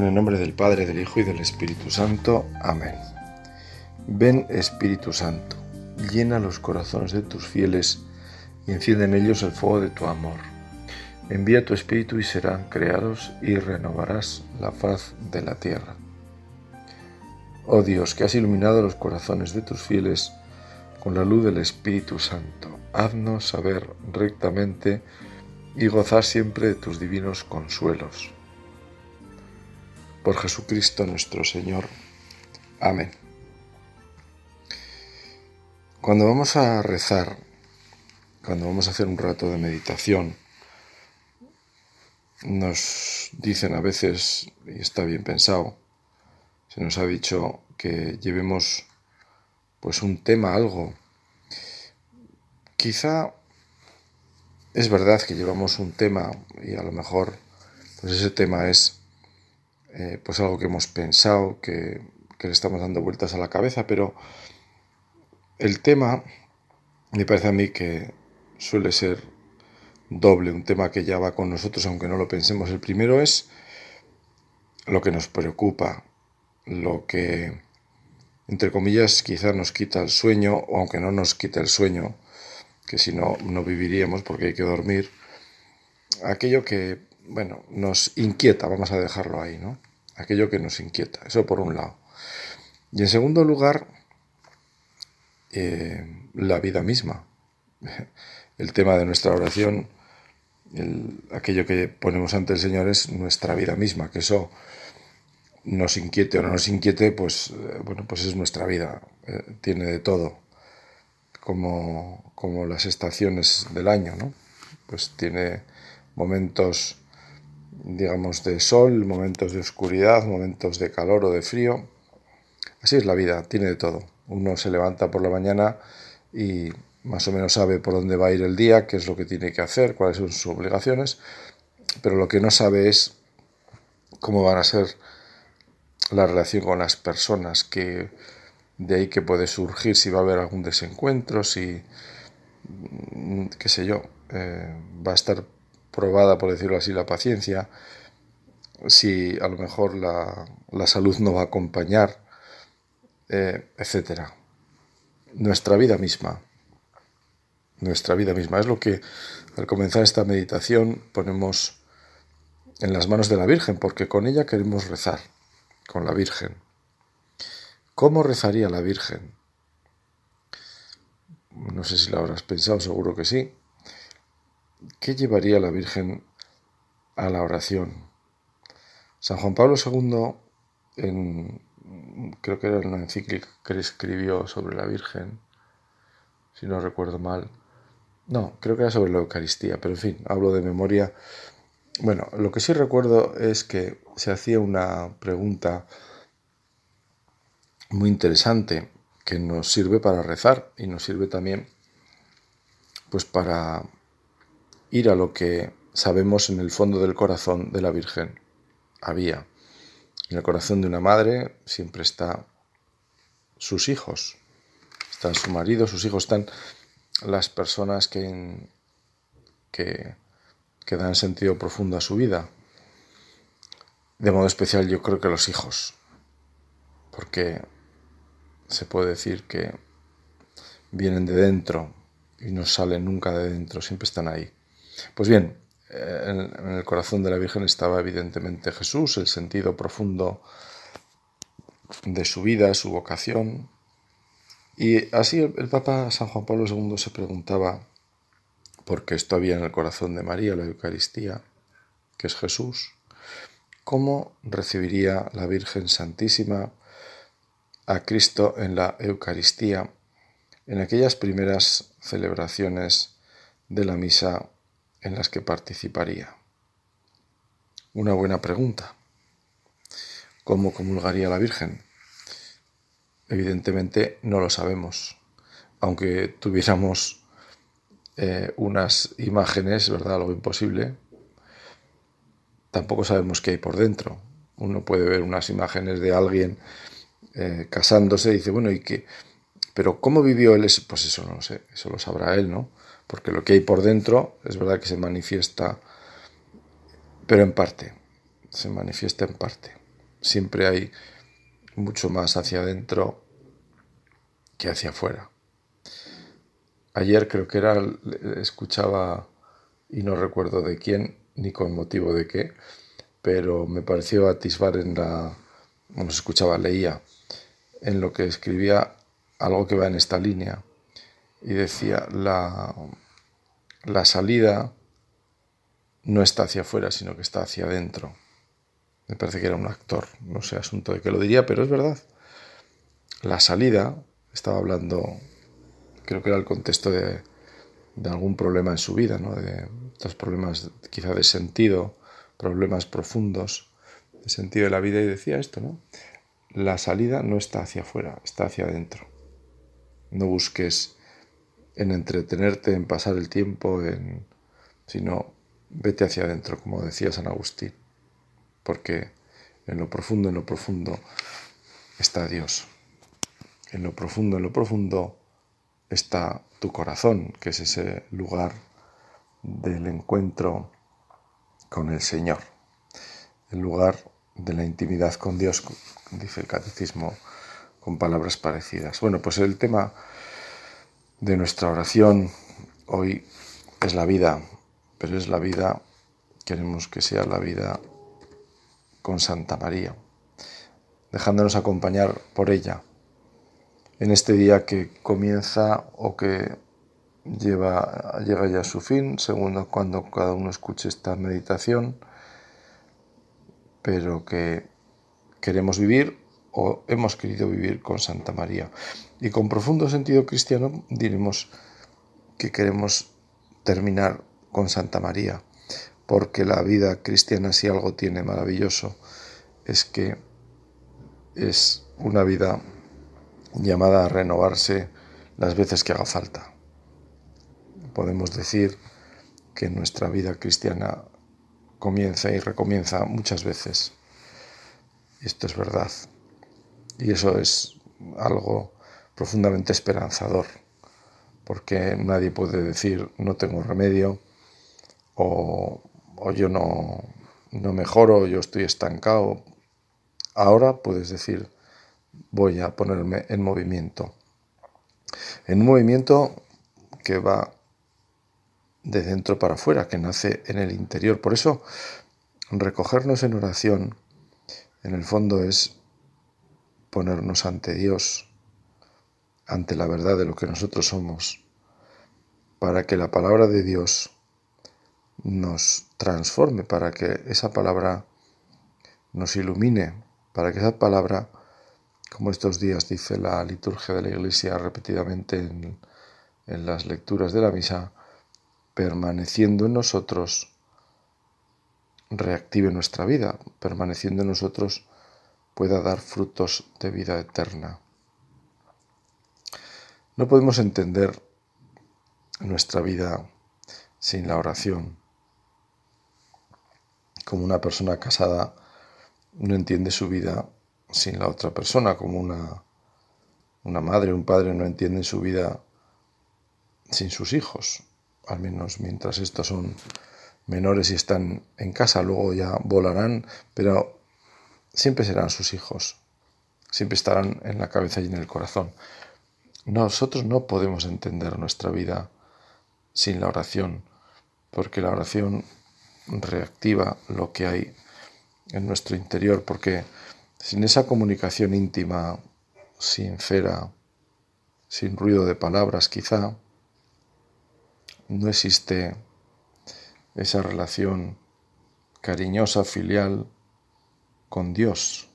En el nombre del Padre, del Hijo y del Espíritu Santo. Amén. Ven Espíritu Santo, llena los corazones de tus fieles y enciende en ellos el fuego de tu amor. Envía tu Espíritu y serán creados y renovarás la faz de la tierra. Oh Dios, que has iluminado los corazones de tus fieles con la luz del Espíritu Santo, haznos saber rectamente y gozar siempre de tus divinos consuelos por Jesucristo nuestro Señor. Amén. Cuando vamos a rezar, cuando vamos a hacer un rato de meditación, nos dicen a veces, y está bien pensado, se nos ha dicho que llevemos pues un tema, algo. Quizá es verdad que llevamos un tema y a lo mejor pues ese tema es eh, pues algo que hemos pensado, que, le estamos dando vueltas a la cabeza, pero el tema me parece a mí que suele ser doble, un tema que ya va con nosotros aunque no lo pensemos. El primero es lo que nos preocupa, lo que, entre comillas, quizás nos quita el sueño, o aunque no nos quita el sueño, que si no, no viviríamos porque hay que dormir, aquello que bueno, nos inquieta, vamos a dejarlo ahí, ¿no? Aquello que nos inquieta, eso por un lado. Y en segundo lugar, eh, la vida misma. El tema de nuestra oración, aquello que ponemos ante el Señor es nuestra vida misma, que eso nos inquiete o no nos inquiete, pues eh, bueno, pues es nuestra vida, eh, tiene de todo, como, como las estaciones del año, ¿no? Pues tiene momentos digamos, de sol, momentos de oscuridad, momentos de calor o de frío. Así es la vida, tiene de todo. Uno se levanta por la mañana y más o menos sabe por dónde va a ir el día, qué es lo que tiene que hacer, cuáles son sus obligaciones, pero lo que no sabe es cómo van a ser la relación con las personas, que de ahí que puede surgir si va a haber algún desencuentro, si, qué sé yo, eh, va a estar probada, por decirlo así, la paciencia, si a lo mejor la, salud no va a acompañar, eh, etcétera. Nuestra vida misma, nuestra vida misma es lo que al comenzar esta meditación ponemos en las manos de la Virgen, porque con ella queremos rezar, con la Virgen. ¿Cómo rezaría la Virgen? No sé si la habrás pensado, seguro que sí. ¿Qué llevaría la Virgen a la oración? San Juan Pablo II, creo que era una encíclica que escribió sobre la Virgen, si no recuerdo mal. No, creo que era sobre la Eucaristía, pero en fin, hablo de memoria. Bueno, lo que sí recuerdo es que se hacía una pregunta muy interesante que nos sirve para rezar y nos sirve también pues para ir a lo que sabemos en el fondo del corazón de la Virgen. Había. En el corazón de una madre siempre está sus hijos. Están su marido, sus hijos, están las personas que, que, que dan sentido profundo a su vida. De modo especial yo creo que los hijos. Porque se puede decir que vienen de dentro y no salen nunca de dentro, siempre están ahí. Pues bien, en, el corazón de la Virgen estaba evidentemente Jesús, el sentido profundo de su vida, su vocación. Y así el, Papa San Juan Pablo II se preguntaba, porque esto había en el corazón de María, la Eucaristía, que es Jesús, ¿cómo recibiría la Virgen Santísima a Cristo en la Eucaristía en aquellas primeras celebraciones de la misa en las que participaría. Una buena pregunta. ¿Cómo comulgaría la Virgen? Evidentemente no lo sabemos, aunque tuviéramos eh, unas imágenes, ¿verdad? Algo imposible. Tampoco sabemos qué hay por dentro. Uno puede ver unas imágenes de alguien eh, casándose y dice, bueno, ¿y qué? Pero ¿cómo vivió él? Pues eso no lo sé, eso lo sabrá él, ¿no? Porque lo que hay por dentro es verdad que se manifiesta, pero en parte, se manifiesta en parte. siempre hay mucho más hacia adentro que hacia afuera. Ayer creo que era, escuchaba, y no recuerdo de quién, ni con motivo de qué, pero me pareció atisbar en la, bueno, se escuchaba, leía, en lo que escribía algo que va en esta línea, y decía, la, la salida no está hacia afuera, sino que está hacia adentro. Me parece que era un actor, no sé asunto de qué lo diría, pero es verdad. La salida, estaba hablando, creo que era el contexto de, algún problema en su vida, ¿no? de estos problemas quizá de sentido, problemas profundos de sentido de la vida, y decía esto, ¿no? La salida no está hacia afuera, está hacia adentro. No busques en entretenerte, en pasar el tiempo, en, sino vete hacia adentro, como decía San Agustín porque en lo profundo, en lo profundo está Dios. En lo profundo, en lo profundo está tu corazón, que es ese lugar del encuentro con el Señor, el lugar de la intimidad con Dios, dice el catecismo con palabras parecidas. Bueno, pues el tema de nuestra oración hoy es la vida, pero es la vida, queremos que sea la vida con Santa María, dejándonos acompañar por ella en este día que comienza o que lleva, llega ya a su fin, según cuando cada uno escuche esta meditación, pero que queremos vivir o hemos querido vivir con Santa María. Y con profundo sentido cristiano diremos que queremos terminar con Santa María porque la vida cristiana si algo tiene maravilloso es que es una vida llamada a renovarse las veces que haga falta. Podemos decir que nuestra vida cristiana comienza y recomienza muchas veces. Esto es verdad. Y eso es algo profundamente esperanzador, porque nadie puede decir no tengo remedio o yo no, no mejoro, yo estoy estancado. Ahora puedes decir, voy a ponerme en movimiento. En un movimiento que va de dentro para afuera, que nace en el interior. Por eso, recogernos en oración, en el fondo, es ponernos ante Dios, ante la verdad de lo que nosotros somos, para que la palabra de Dios nos transforme, para que esa palabra nos ilumine, para que esa palabra, como estos días dice la liturgia de la Iglesia repetidamente en, en las lecturas de la misa, permaneciendo en nosotros, reactive nuestra vida, permaneciendo en nosotros pueda dar frutos de vida eterna. No podemos entender nuestra vida sin la oración. Como una persona casada no entiende su vida sin la otra persona, como una, una madre, un padre no entiende su vida sin sus hijos, al menos mientras estos son menores y están en casa, luego ya volarán, pero siempre serán sus hijos, siempre estarán en la cabeza y en el corazón. Nosotros no podemos entender nuestra vida sin la oración, porque la oración reactiva lo que hay en nuestro interior, porque sin esa comunicación íntima, sincera, sin ruido de palabras quizá, no existe esa relación cariñosa, filial con Dios,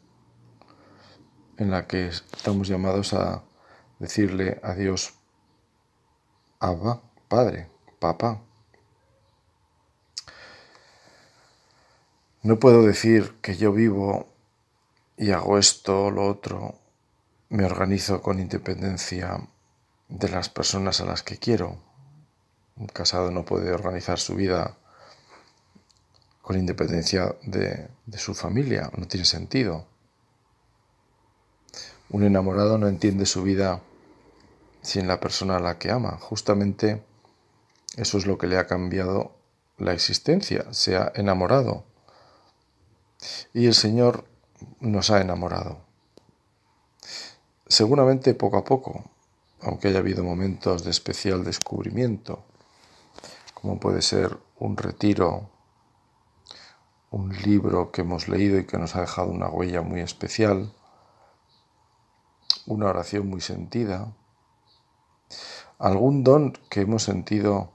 en la que estamos llamados a decirle a Dios, Abba, Padre, Papá. No puedo decir que yo vivo y hago esto o lo otro, me organizo con independencia de las personas a las que quiero. Un casado no puede organizar su vida con independencia de, de, su familia, no tiene sentido. Un enamorado no entiende su vida sin la persona a la que ama. Justamente eso es lo que le ha cambiado la existencia, se ha enamorado y el Señor, nos ha enamorado. Seguramente poco a poco, aunque haya habido momentos de especial descubrimiento, como puede ser un retiro, un libro que hemos leído y que nos ha dejado una huella muy especial, una oración muy sentida, algún don que hemos sentido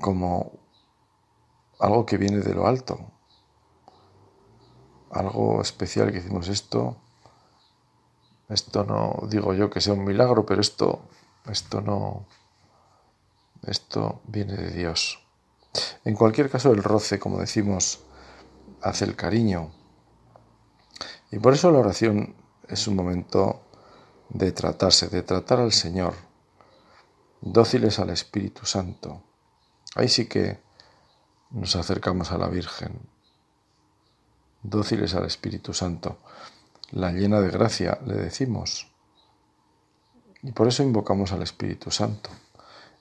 como algo que viene de lo alto, algo especial que hicimos esto, esto no digo yo que sea un milagro, pero esto, esto no, esto viene de Dios. En cualquier caso, el roce, como decimos, hace el cariño. Y por eso la oración es un momento de tratarse, de tratar al Señor, dóciles al Espíritu Santo. Ahí sí que nos acercamos a la Virgen, dóciles al Espíritu Santo, la llena de gracia, le decimos. Y por eso invocamos al Espíritu Santo.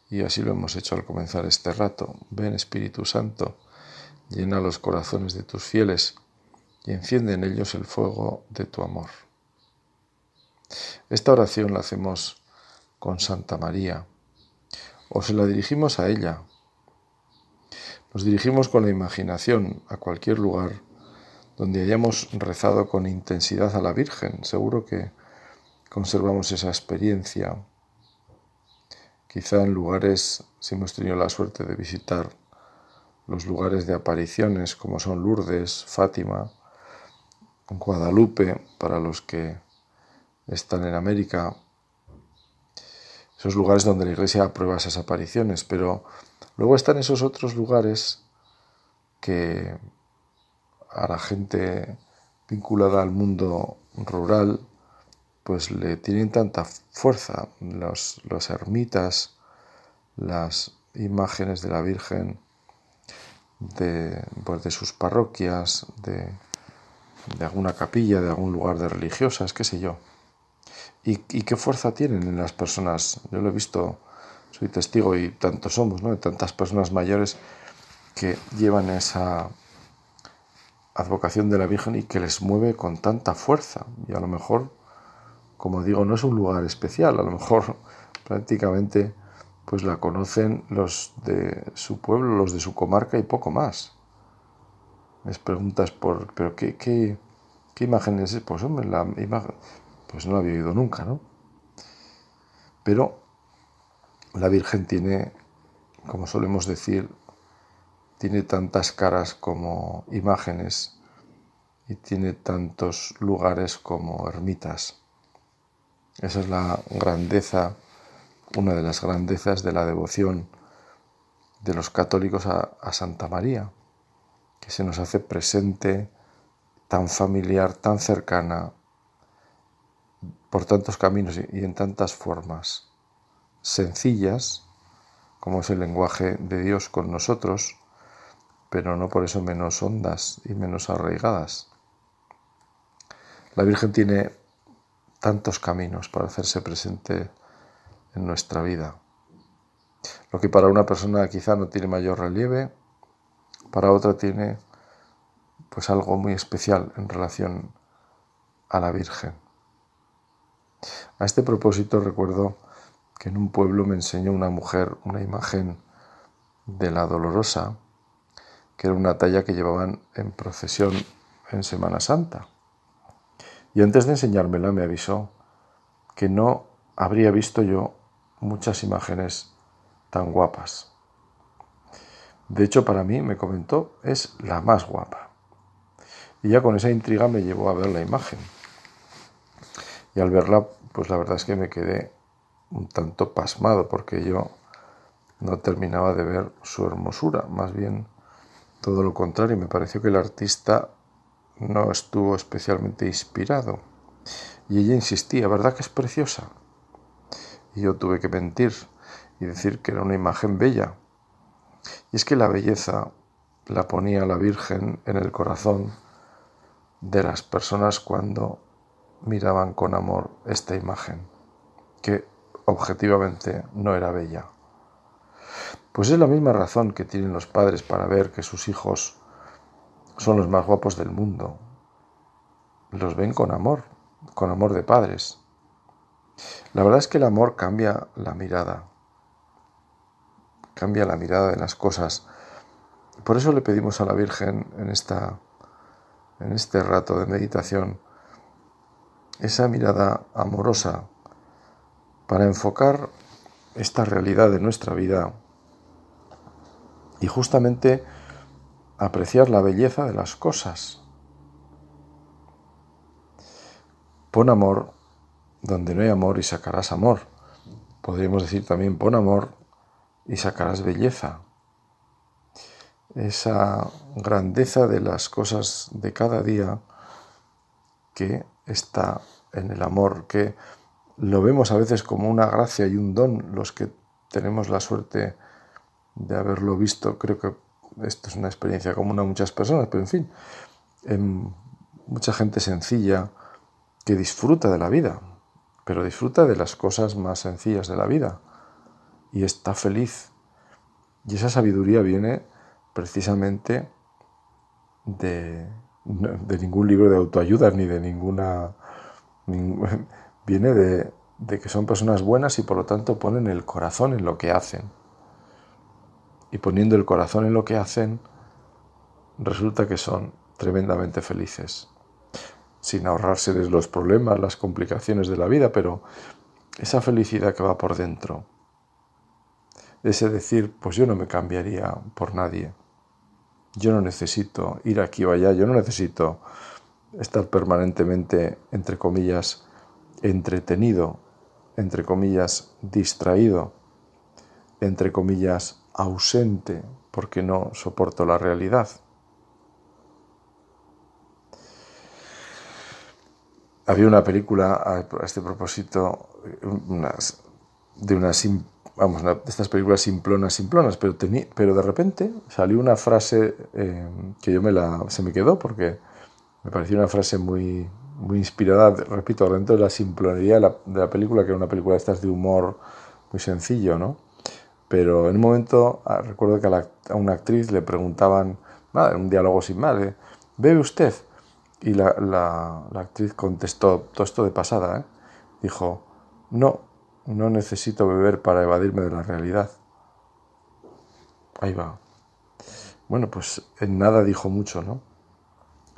Y así lo hemos hecho al comenzar este rato. Ven Espíritu Santo, llena los corazones de tus fieles y enciende en ellos el fuego de tu amor. Esta oración la hacemos con Santa María o se la dirigimos a ella. Nos dirigimos con la imaginación a cualquier lugar donde hayamos rezado con intensidad a la Virgen. Seguro que conservamos esa experiencia Quizá en lugares, si hemos tenido la suerte de visitar los lugares de apariciones como son Lourdes, Fátima, Guadalupe, para los que están en América, esos lugares donde la Iglesia aprueba esas apariciones, pero luego están esos otros lugares que a la gente vinculada al mundo rural pues le tienen tanta fuerza los, los ermitas, las imágenes de la Virgen de, pues de sus parroquias, de, de, alguna capilla, de algún lugar de religiosas, qué sé yo. Y, qué fuerza tienen en las personas. Yo lo he visto, soy testigo y tantos somos, ¿no? De tantas personas mayores que llevan esa advocación de la Virgen y que les mueve con tanta fuerza. Y a lo mejor como digo, no es un lugar especial, a lo mejor prácticamente pues la conocen los de su pueblo, los de su comarca y poco más. Les preguntas por, pero ¿qué, qué, qué imagen es? Pues hombre, la imagen, pues no la había oído nunca, ¿no? Pero la Virgen tiene, como solemos decir, tiene tantas caras como imágenes y tiene tantos lugares como ermitas. Esa es la grandeza, una de las grandezas de la devoción de los católicos a, Santa María, que se nos hace presente, tan familiar, tan cercana, por tantos caminos y en tantas formas, sencillas, como es el lenguaje de Dios con nosotros, pero no por eso menos hondas y menos arraigadas. La Virgen tiene tantos caminos para hacerse presente en nuestra vida. Lo que para una persona quizá no tiene mayor relieve, para otra tiene pues algo muy especial en relación a la Virgen. A este propósito recuerdo que en un pueblo me enseñó una mujer una imagen de la Dolorosa, que era una talla que llevaban en procesión en Semana Santa. Y antes de enseñármela me avisó que no habría visto yo muchas imágenes tan guapas. De hecho, para mí, me comentó, es la más guapa. Y ya con esa intriga me llevó a ver la imagen. Y al verla, pues la verdad es que me quedé un tanto pasmado porque yo no terminaba de ver su hermosura, más bien todo lo contrario, me pareció que el artista no estuvo especialmente inspirado. Y ella insistía, ¿verdad que es preciosa? Y yo tuve que mentir y decir que era una imagen bella. Y es que la belleza la ponía la Virgen en el corazón de las personas cuando miraban con amor esta imagen, que objetivamente no era bella. Pues es la misma razón que tienen los padres para ver que sus hijos son los más guapos del mundo. los ven con amor, con amor de padres. La verdad es que el amor cambia la mirada, cambia la mirada de las cosas. Por eso le pedimos a la Virgen en, esta, en este rato de meditación esa mirada amorosa para enfocar esta realidad de nuestra vida y justamente apreciar la belleza de las cosas. Pon amor donde no hay amor y sacarás amor. Podríamos decir también pon amor y sacarás belleza. Esa grandeza de las cosas de cada día que está en el amor, que lo vemos a veces como una gracia y un don los que tenemos la suerte de haberlo visto. Creo que esto es una experiencia común a muchas personas, pero en fin, en mucha gente sencilla que disfruta de la vida, pero disfruta de las cosas más sencillas de la vida y está feliz. Y esa sabiduría viene precisamente de, de ningún libro de autoayuda ni de ninguna... viene de, que son personas buenas y por lo tanto ponen el corazón en lo que hacen. Y poniendo el corazón en lo que hacen, resulta que son tremendamente felices, sin ahorrárseles los problemas, las complicaciones de la vida, pero esa felicidad que va por dentro, ese decir, pues yo no me cambiaría por nadie, yo no necesito ir aquí o allá, yo no necesito estar permanentemente, entre comillas, entretenido entre comillas, distraído, entre comillas, ausente, porque no soporto la realidad. Había una película a este propósito, de unas, vamos, de estas películas simplonas, simplonas, pero, pero de repente salió una frase eh, que yo me la, se me quedó porque me pareció una frase muy, muy inspirada, repito, dentro de la simplonería de la, película, que era una película de estas de humor muy sencillo, ¿no? Pero en un momento ah, recuerdo que a, una actriz le preguntaban, nada, en un diálogo sin más, ¿bebe usted? Y la, la, actriz contestó, todo esto de pasada, ¿eh? dijo, no, no necesito beber para evadirme de la realidad. Ahí va. Bueno, pues en nada dijo mucho, ¿no?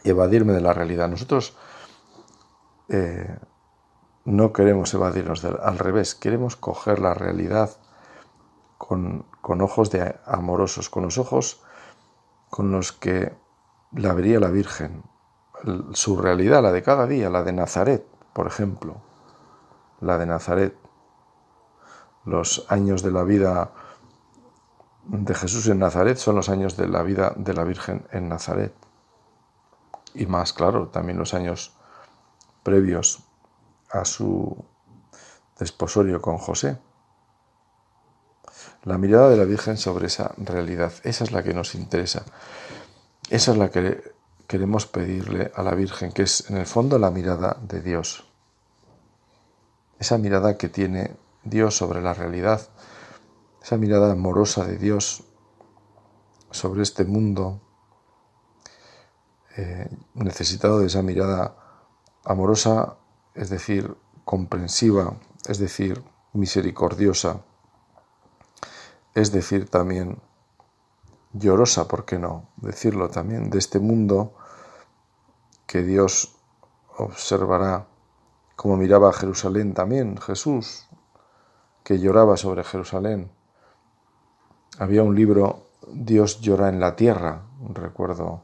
Evadirme de la realidad. Nosotros eh, no queremos evadirnos, al revés, queremos coger la realidad con, ojos de amorosos, con los ojos con los que la vería la Virgen, su realidad, la de cada día, la de Nazaret, por ejemplo, la de Nazaret, los años de la vida de Jesús en Nazaret son los años de la vida de la Virgen en Nazaret. Y más claro, también los años previos a su desposorio con José. La mirada de la Virgen sobre esa realidad, esa es la que nos interesa. Esa es la que queremos pedirle a la Virgen, que es en el fondo la mirada de Dios. Esa mirada que tiene Dios sobre la realidad, esa mirada amorosa de Dios sobre este mundo, eh, necesitado de esa mirada amorosa, es decir, comprensiva, es decir, misericordiosa, es decir, también llorosa, ¿por qué no? Decirlo también, de este mundo que Dios observará como miraba a Jerusalén también, Jesús, que lloraba sobre Jerusalén. Había un libro, Dios llora en la tierra, recuerdo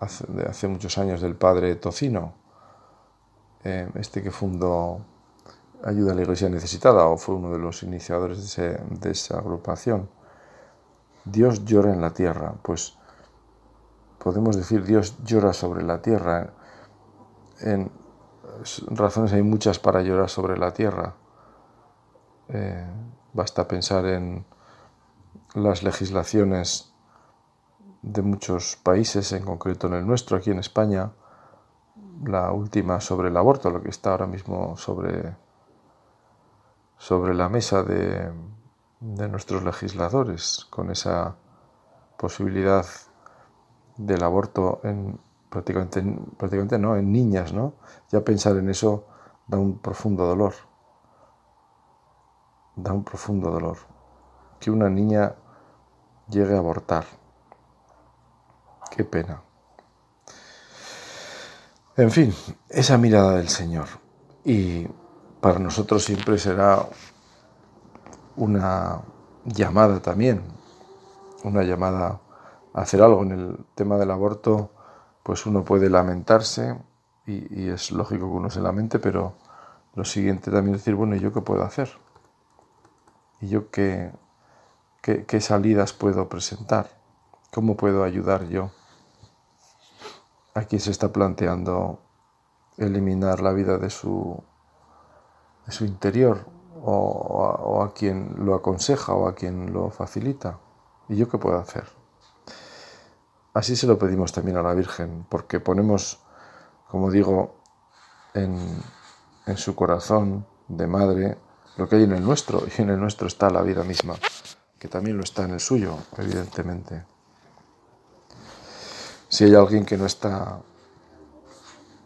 hace, de hace muchos años del padre Tocino, eh, este que fundó Ayuda a la Iglesia Necesitada o fue uno de los iniciadores de, esa agrupación. Dios llora en la tierra, pues podemos decir Dios llora sobre la tierra. En razones hay muchas para llorar sobre la tierra. Eh, basta pensar en las legislaciones de muchos países, en concreto en el nuestro, aquí en España, la última sobre el aborto, lo que está ahora mismo sobre, sobre la mesa de, de nuestros legisladores, con esa posibilidad del aborto en prácticamente, prácticamente no, en niñas, ¿no? Ya pensar en eso da un profundo dolor. Da un profundo dolor. Que una niña llegue a abortar. Qué pena. En fin, esa mirada del Señor. Y para nosotros siempre será una llamada también, una llamada a hacer algo en el tema del aborto, pues uno puede lamentarse y, es lógico que uno se lamente, pero lo siguiente también es decir, bueno, ¿y yo qué puedo hacer? ¿Y yo qué, qué, salidas puedo presentar? ¿Cómo puedo ayudar yo a quien se está planteando eliminar la vida de su, de su interior o, a quien lo aconseja o a quien lo facilita. ¿Y yo qué puedo hacer? Así se lo pedimos también a la Virgen, porque ponemos, como digo, en, en su corazón de madre lo que hay en el nuestro, y en el nuestro está la vida misma, que también lo está en el suyo, evidentemente. Si hay alguien que no está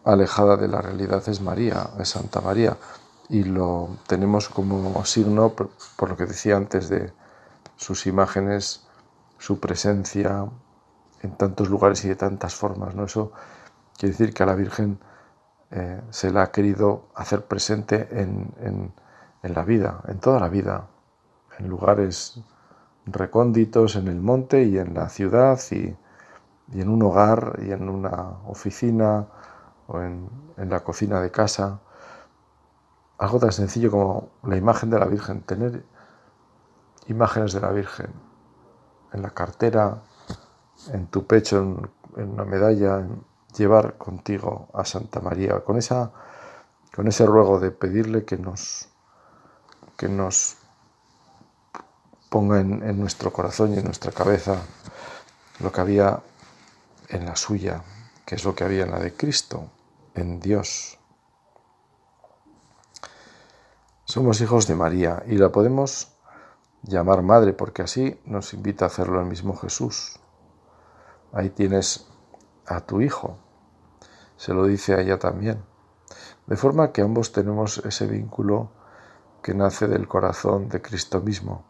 alejada de la realidad es María, es Santa María, y lo tenemos como signo, por, lo que decía antes, de sus imágenes, su presencia en tantos lugares y de tantas formas. ¿no? Eso quiere decir que a la Virgen eh, se la ha querido hacer presente en, la vida, en toda la vida, en lugares recónditos, en el monte y en la ciudad y, en un hogar y en una oficina o en la cocina de casa. Algo tan sencillo como la imagen de la Virgen, tener imágenes de la Virgen en la cartera, en tu pecho, en, una medalla, llevar contigo a Santa María, con, esa, con ese ruego de pedirle que nos, que nos ponga en, nuestro corazón y en nuestra cabeza lo que había en la suya, que es lo que había en la de Cristo, en Dios. Somos hijos de María y la podemos llamar madre porque así nos invita a hacerlo el mismo Jesús. Ahí tienes a tu hijo, se lo dice a ella también. De forma que ambos tenemos ese vínculo que nace del corazón de Cristo mismo.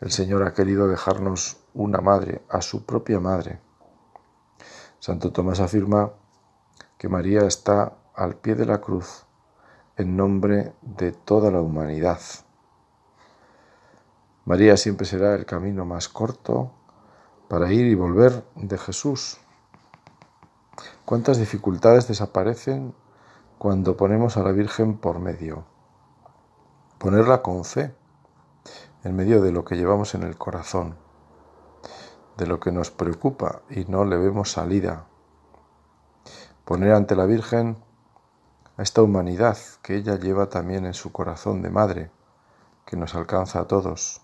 El Señor ha querido dejarnos una madre, a su propia madre. Santo Tomás afirma que María está al pie de la cruz en nombre de toda la humanidad. María siempre será el camino más corto para ir y volver de Jesús. ¿Cuántas dificultades desaparecen cuando ponemos a la Virgen por medio? Ponerla con fe, en medio de lo que llevamos en el corazón, de lo que nos preocupa y no le vemos salida. Poner ante la Virgen a esta humanidad que ella lleva también en su corazón de madre, que nos alcanza a todos.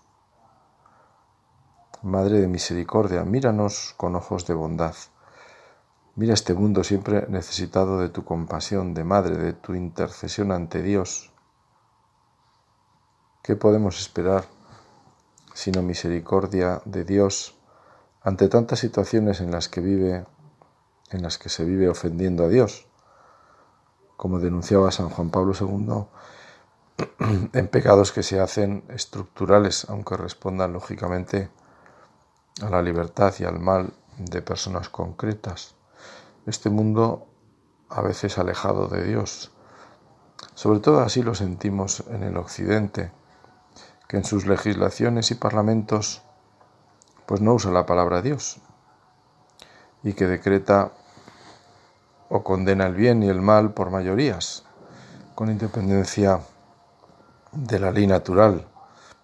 Madre de misericordia, míranos con ojos de bondad. Mira este mundo siempre necesitado de tu compasión, de madre, de tu intercesión ante Dios. ¿Qué podemos esperar sino misericordia de Dios ante tantas situaciones en las que vive en las que se vive ofendiendo a Dios? como denunciaba San Juan Pablo II, en pecados que se hacen estructurales, aunque respondan lógicamente a la libertad y al mal de personas concretas. Este mundo a veces alejado de Dios. Sobre todo así lo sentimos en el Occidente, que en sus legislaciones y parlamentos pues no usa la palabra Dios y que decreta o condena el bien y el mal por mayorías, con independencia de la ley natural.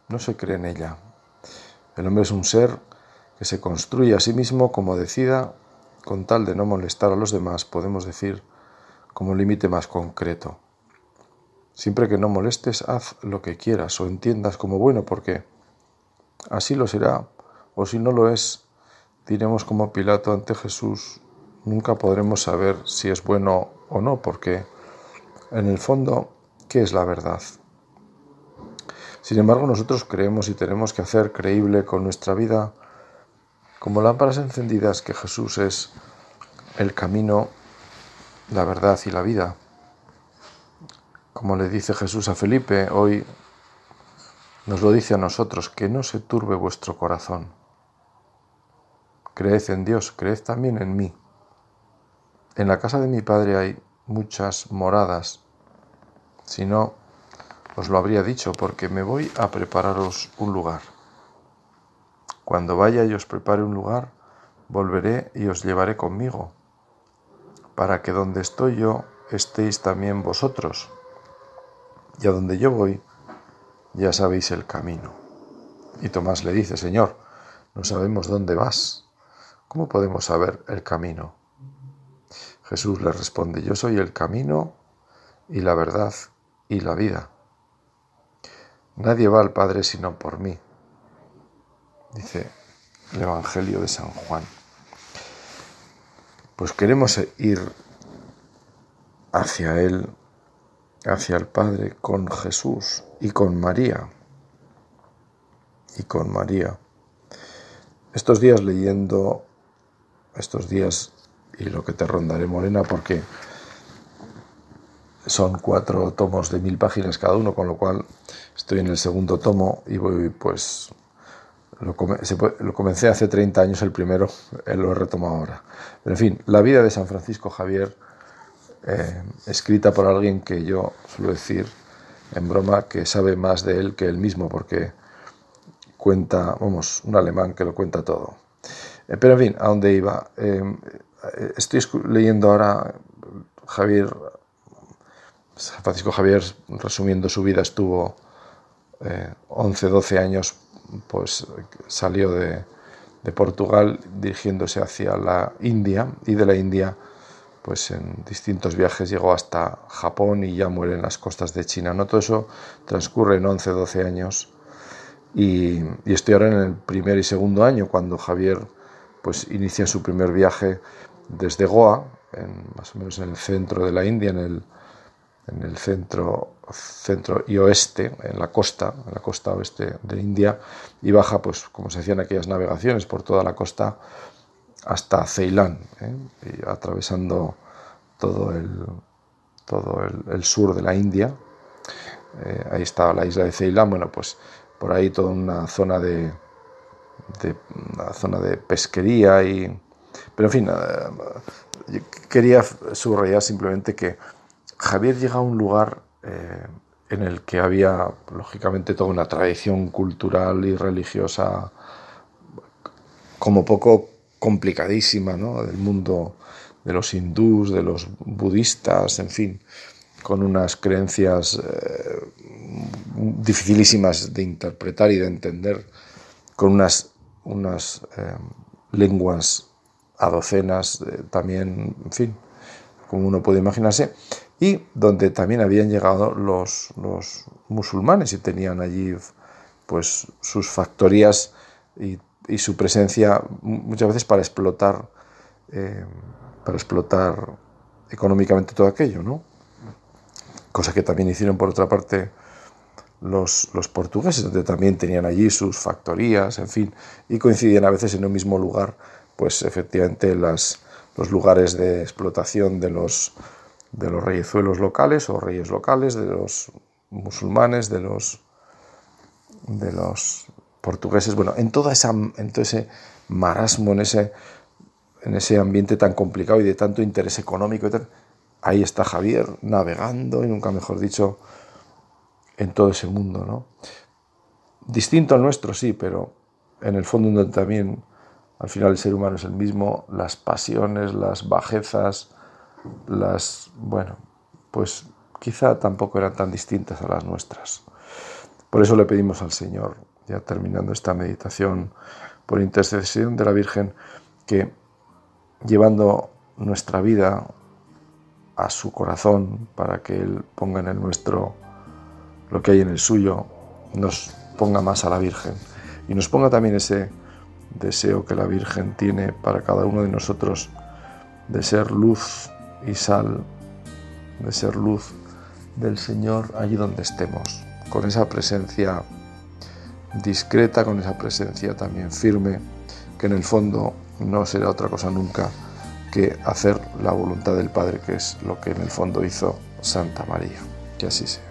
No se cree en ella. El hombre es un ser que se construye a sí mismo como decida, con tal de no molestar a los demás, podemos decir, como límite más concreto. Siempre que no molestes, haz lo que quieras o entiendas como bueno, porque así lo será, o si no lo es, diremos como Pilato ante Jesús, nunca podremos saber si es bueno o no, porque en el fondo, ¿qué es la verdad? Sin embargo, nosotros creemos y tenemos que hacer creíble con nuestra vida, como lámparas encendidas, que Jesús es el camino, la verdad y la vida. Como le dice Jesús a Felipe, hoy nos lo dice a nosotros, que no se turbe vuestro corazón. Creed en Dios, creed también en mí. En la casa de mi Padre hay muchas moradas. Si no, os lo habría dicho, porque me voy a prepararos un lugar. Cuando vaya y os prepare un lugar, volveré y os llevaré conmigo, para que donde estoy yo estéis también vosotros. Y a donde yo voy, ya sabéis el camino. Y Tomás le dice, Señor, no sabemos dónde vas. ¿Cómo podemos saber el camino? Jesús le responde, yo soy el camino y la verdad y la vida. Nadie va al Padre sino por mí, dice el Evangelio de San Juan. Pues queremos ir hacia Él, hacia el Padre, con Jesús y con María. Y con María. Estos días leyendo, estos días y lo que te rondaré morena, porque son cuatro tomos de mil páginas cada uno, con lo cual estoy en el segundo tomo y voy pues lo, comencé hace 30 años el primero, lo he retomado ahora. Pero en fin, la vida de San Francisco Javier, eh, escrita por alguien que yo suelo decir en broma que sabe más de él que él mismo, porque cuenta, vamos, un alemán que lo cuenta todo. Eh, pero en fin, ¿a dónde iba? Eh, estoy leyendo ahora Javier, San Francisco Javier, resumiendo su vida, estuvo 11, 12 años pues salió de, Portugal dirigiéndose hacia la India y de la India pues en distintos viajes llegó hasta Japón y ya muere en las costas de China. ¿no? Todo eso transcurre en 11, 12 años y, estoy ahora en el primer y segundo año cuando Javier pues inicia su primer viaje desde Goa, en, más o menos en el centro de la India, en el, en el centro, centro y oeste, en la costa, en la costa oeste de India, y baja, pues como se hacían aquellas navegaciones, por toda la costa hasta Ceilán, ¿eh? atravesando todo el, todo el, sur de la India. Eh, ahí estaba la isla de Ceilán, bueno, pues por ahí toda una zona de, de una zona de pesquería y pero en fin eh, quería subrayar simplemente que Javier llega a un lugar en el que había, lógicamente, toda una tradición cultural y religiosa como poco complicadísima, ¿no? Del mundo de los hindús, de los budistas, en fin, con unas creencias eh, dificilísimas de interpretar y de entender, con unas, unas eh, lenguas a docenas, también, en fin, como uno puede imaginarse, y donde también habían llegado los, los musulmanes y tenían allí pues sus factorías y, y su presencia muchas veces para explotar eh, para explotar económicamente todo aquello, ¿no? Cosa que también hicieron por otra parte los, los, portugueses, donde también tenían allí sus factorías, en fin, y coincidían a veces en un mismo lugar, pues efectivamente las, los lugares de explotación de los, de los reyezuelos locales o reyes locales, de los musulmanes, de los, de los portugueses, bueno, en, toda esa, en todo ese marasmo, en ese, en ese ambiente tan complicado y de tanto interés económico, ahí está Javier navegando, y nunca mejor dicho, en todo ese mundo, ¿no? Distinto al nuestro, sí, pero en el fondo también al final el ser humano es el mismo, las pasiones, las bajezas, las, bueno, pues quizá tampoco eran tan distintas a las nuestras. Por eso le pedimos al Señor, ya terminando esta meditación por intercesión de la Virgen, que llevando nuestra vida a su corazón para que Él ponga en el nuestro lo que hay en el suyo, nos ponga más a la Virgen. Y nos ponga también ese deseo que la Virgen tiene para cada uno de nosotros de ser luz y sal, de ser luz del Señor allí donde estemos, con esa presencia discreta, con esa presencia también firme, que en el fondo no será otra cosa nunca que hacer la voluntad del Padre, que es lo que en el fondo hizo Santa María. Que así sea.